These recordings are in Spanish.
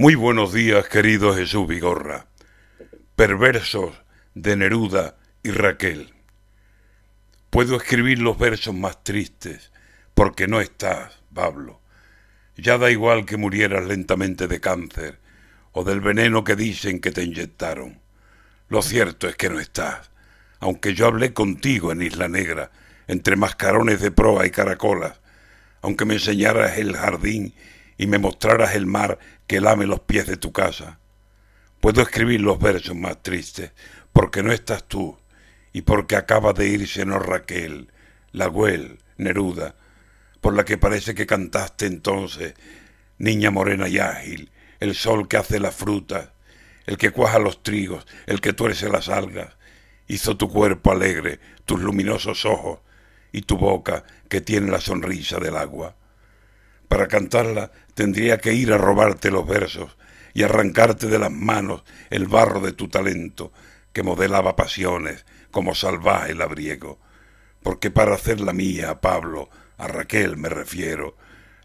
Muy buenos días, querido Jesús Vigorra. Perversos de Neruda y Raquel. Puedo escribir los versos más tristes, porque no estás, Pablo. Ya da igual que murieras lentamente de cáncer o del veneno que dicen que te inyectaron. Lo cierto es que no estás, aunque yo hablé contigo en Isla Negra, entre mascarones de proa y caracolas, aunque me enseñaras el jardín y me mostraras el mar que lame los pies de tu casa. Puedo escribir los versos más tristes, porque no estás tú, y porque acaba de irse no Raquel, la Güel, Neruda, por la que parece que cantaste entonces, niña morena y ágil, el sol que hace las frutas, el que cuaja los trigos, el que tuerce las algas, hizo tu cuerpo alegre, tus luminosos ojos y tu boca que tiene la sonrisa del agua. Para cantarla tendría que ir a robarte los versos y arrancarte de las manos el barro de tu talento que modelaba pasiones como salvaje labriego. Porque para hacerla mía, a Pablo, a Raquel me refiero,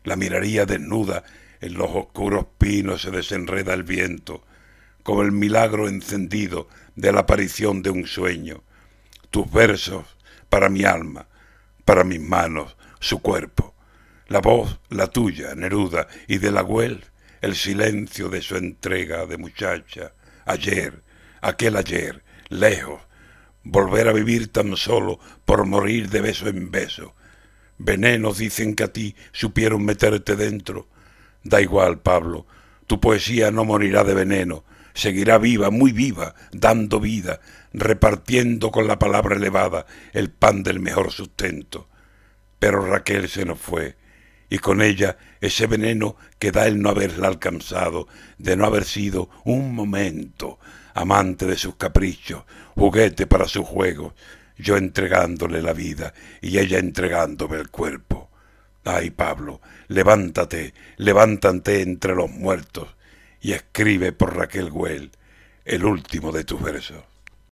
la miraría desnuda, en los oscuros pinos se desenreda el viento, como el milagro encendido de la aparición de un sueño. Tus versos para mi alma, para mis manos, su cuerpo la voz, la tuya, Neruda, y de la Güell, el silencio de su entrega de muchacha, ayer, aquel ayer, lejos, volver a vivir tan solo por morir de beso en beso. Venenos dicen que a ti supieron meterte dentro. Da igual, Pablo, tu poesía no morirá de veneno, seguirá viva, muy viva, dando vida, repartiendo con la palabra elevada el pan del mejor sustento. Pero Raquel se nos fue, y con ella ese veneno que da el no haberla alcanzado, de no haber sido un momento amante de sus caprichos, juguete para sus juegos, yo entregándole la vida y ella entregándome el cuerpo. Ay, Pablo, levántate, levántate entre los muertos y escribe por Raquel Güell el último de tus versos.